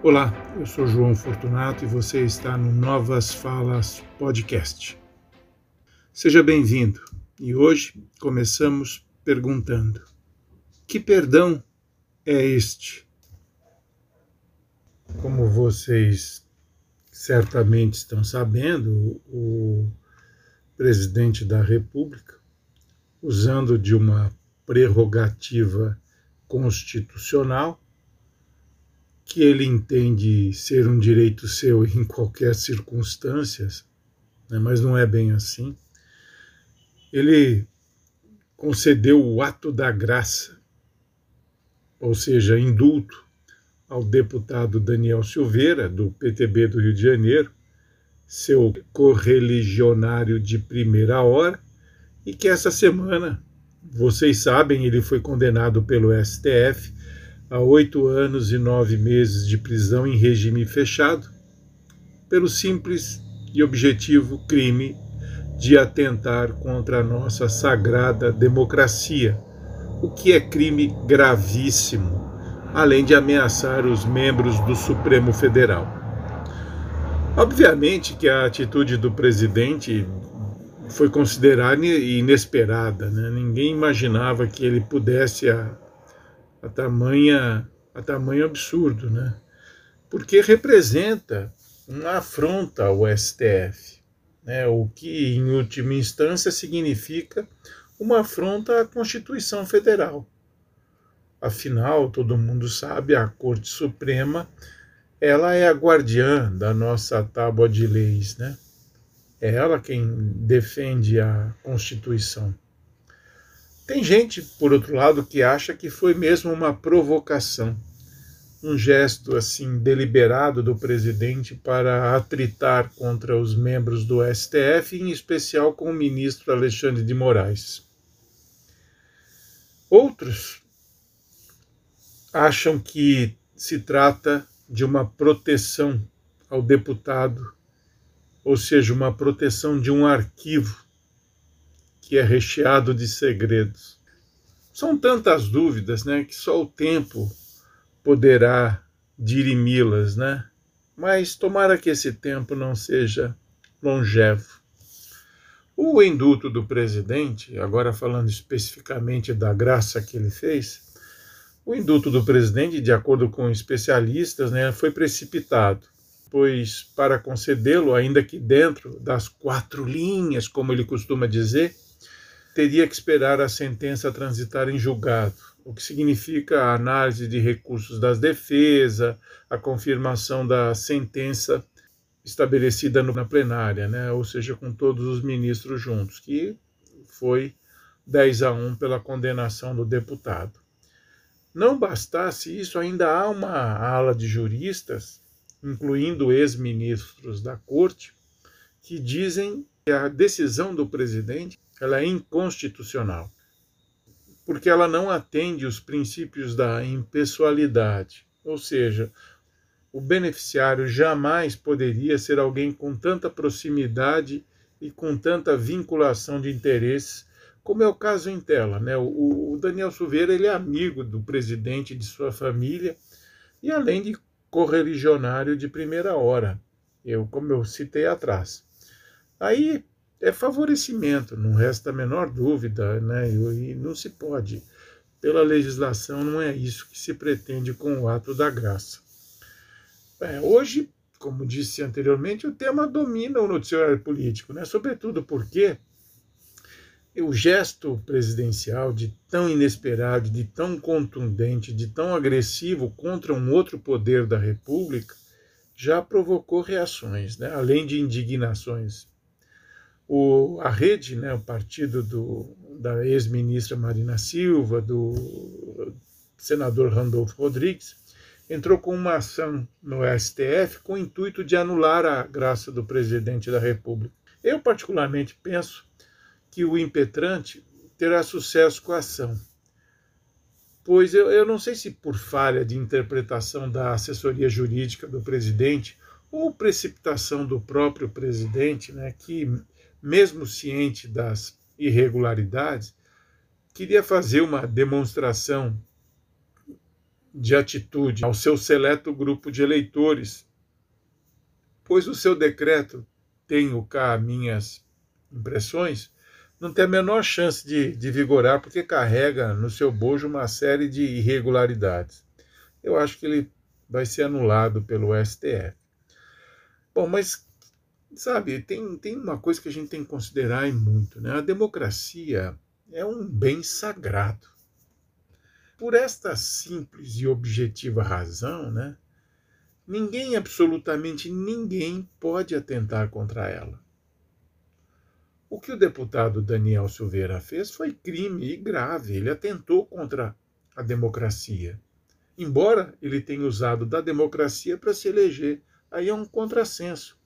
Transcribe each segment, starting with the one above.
Olá, eu sou João Fortunato e você está no Novas Falas Podcast. Seja bem-vindo e hoje começamos perguntando: que perdão é este? Como vocês certamente estão sabendo, o presidente da República, usando de uma prerrogativa constitucional, que ele entende ser um direito seu em qualquer circunstância, né, mas não é bem assim. Ele concedeu o ato da graça, ou seja, indulto, ao deputado Daniel Silveira, do PTB do Rio de Janeiro, seu correligionário de primeira hora, e que essa semana, vocês sabem, ele foi condenado pelo STF a oito anos e nove meses de prisão em regime fechado, pelo simples e objetivo crime de atentar contra a nossa sagrada democracia, o que é crime gravíssimo, além de ameaçar os membros do Supremo Federal. Obviamente que a atitude do presidente foi considerada inesperada, né? ninguém imaginava que ele pudesse a tamanha a tamanho absurdo, né? Porque representa uma afronta ao STF, né? O que em última instância significa uma afronta à Constituição Federal. Afinal, todo mundo sabe, a Corte Suprema ela é a guardiã da nossa tábua de leis, né? É ela quem defende a Constituição. Tem gente, por outro lado, que acha que foi mesmo uma provocação, um gesto assim deliberado do presidente para atritar contra os membros do STF, em especial com o ministro Alexandre de Moraes. Outros acham que se trata de uma proteção ao deputado, ou seja, uma proteção de um arquivo que é recheado de segredos. São tantas dúvidas, né, que só o tempo poderá dirimi-las, né? Mas tomara que esse tempo não seja longevo. O indulto do presidente, agora falando especificamente da graça que ele fez, o indulto do presidente, de acordo com especialistas, né, foi precipitado, pois para concedê-lo, ainda que dentro das quatro linhas, como ele costuma dizer, teria que esperar a sentença transitar em julgado, o que significa a análise de recursos das defesa, a confirmação da sentença estabelecida na plenária, né? ou seja, com todos os ministros juntos, que foi 10 a 1 pela condenação do deputado. Não bastasse isso, ainda há uma ala de juristas, incluindo ex-ministros da corte, que dizem que a decisão do presidente ela é inconstitucional, porque ela não atende os princípios da impessoalidade, ou seja, o beneficiário jamais poderia ser alguém com tanta proximidade e com tanta vinculação de interesses, como é o caso em tela. Né? O, o Daniel Silveira ele é amigo do presidente de sua família e além de correligionário de primeira hora, eu, como eu citei atrás. Aí é favorecimento, não resta a menor dúvida, né? E não se pode. Pela legislação, não é isso que se pretende com o ato da graça. É, hoje, como disse anteriormente, o tema domina o noticiário político, né? sobretudo porque o gesto presidencial de tão inesperado, de tão contundente, de tão agressivo contra um outro poder da República já provocou reações, né? além de indignações o, a rede, né, o partido do, da ex-ministra Marina Silva, do senador Randolfo Rodrigues, entrou com uma ação no STF com o intuito de anular a graça do presidente da República. Eu, particularmente, penso que o impetrante terá sucesso com a ação, pois eu, eu não sei se por falha de interpretação da assessoria jurídica do presidente ou precipitação do próprio presidente, né, que mesmo ciente das irregularidades, queria fazer uma demonstração de atitude ao seu seleto grupo de eleitores, pois o seu decreto, tenho cá minhas impressões, não tem a menor chance de, de vigorar porque carrega no seu bojo uma série de irregularidades. Eu acho que ele vai ser anulado pelo STF. Bom, mas sabe, tem, tem uma coisa que a gente tem que considerar e muito, né? A democracia é um bem sagrado. Por esta simples e objetiva razão, né? Ninguém, absolutamente ninguém, pode atentar contra ela. O que o deputado Daniel Silveira fez foi crime e grave. Ele atentou contra a democracia. Embora ele tenha usado da democracia para se eleger, aí é um contrassenso.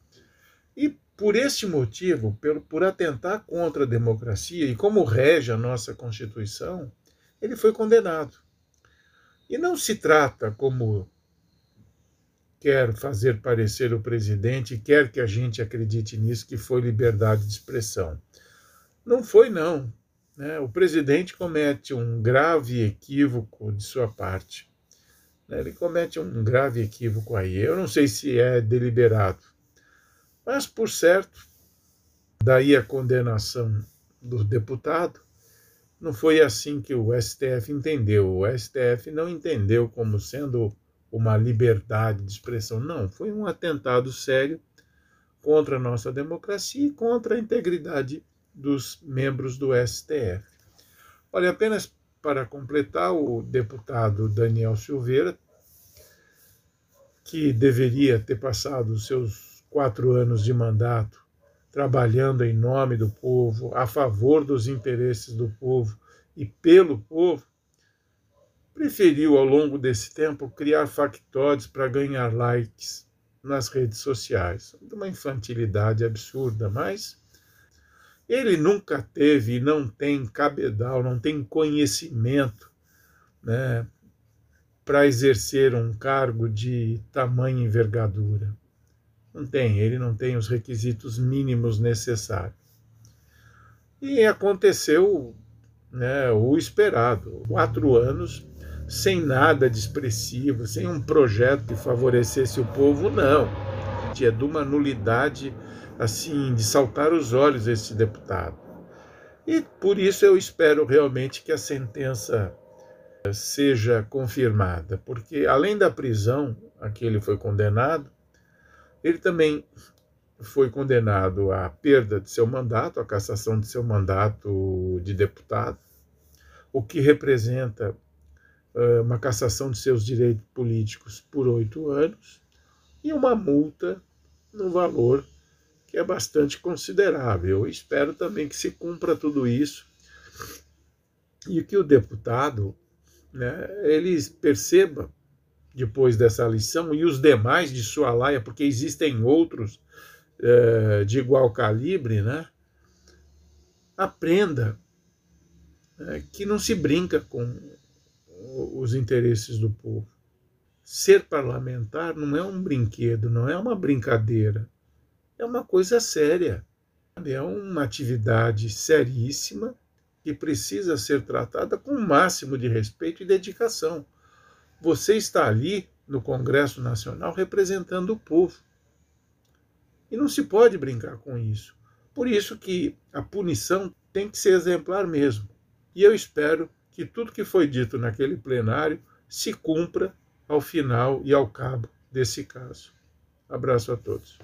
E por este motivo, por atentar contra a democracia e como rege a nossa Constituição, ele foi condenado. E não se trata, como quer fazer parecer o presidente, quer que a gente acredite nisso, que foi liberdade de expressão. Não foi, não. Né? O presidente comete um grave equívoco de sua parte. Ele comete um grave equívoco aí. Eu não sei se é deliberado, mas, por certo, daí a condenação do deputado, não foi assim que o STF entendeu. O STF não entendeu como sendo uma liberdade de expressão. Não, foi um atentado sério contra a nossa democracia e contra a integridade dos membros do STF. Olha, apenas para completar, o deputado Daniel Silveira, que deveria ter passado os seus quatro anos de mandato trabalhando em nome do povo, a favor dos interesses do povo e pelo povo, preferiu, ao longo desse tempo, criar factóides para ganhar likes nas redes sociais. Uma infantilidade absurda, mas ele nunca teve e não tem cabedal, não tem conhecimento né, para exercer um cargo de tamanha envergadura. Não tem, ele não tem os requisitos mínimos necessários. E aconteceu né, o esperado. Quatro anos sem nada de expressivo, sem um projeto que favorecesse o povo, não. É de uma nulidade assim de saltar os olhos esse deputado. E por isso eu espero realmente que a sentença seja confirmada, porque além da prisão a que ele foi condenado, ele também foi condenado à perda de seu mandato, à cassação de seu mandato de deputado, o que representa uma cassação de seus direitos políticos por oito anos e uma multa no valor que é bastante considerável. Eu espero também que se cumpra tudo isso e que o deputado né, ele perceba depois dessa lição e os demais de sua laia, porque existem outros eh, de igual calibre, né, aprenda né, que não se brinca com os interesses do povo. Ser parlamentar não é um brinquedo, não é uma brincadeira. É uma coisa séria. É uma atividade seríssima que precisa ser tratada com o máximo de respeito e dedicação. Você está ali no Congresso Nacional representando o povo. E não se pode brincar com isso. Por isso que a punição tem que ser exemplar mesmo. E eu espero que tudo que foi dito naquele plenário se cumpra ao final e ao cabo desse caso. Abraço a todos.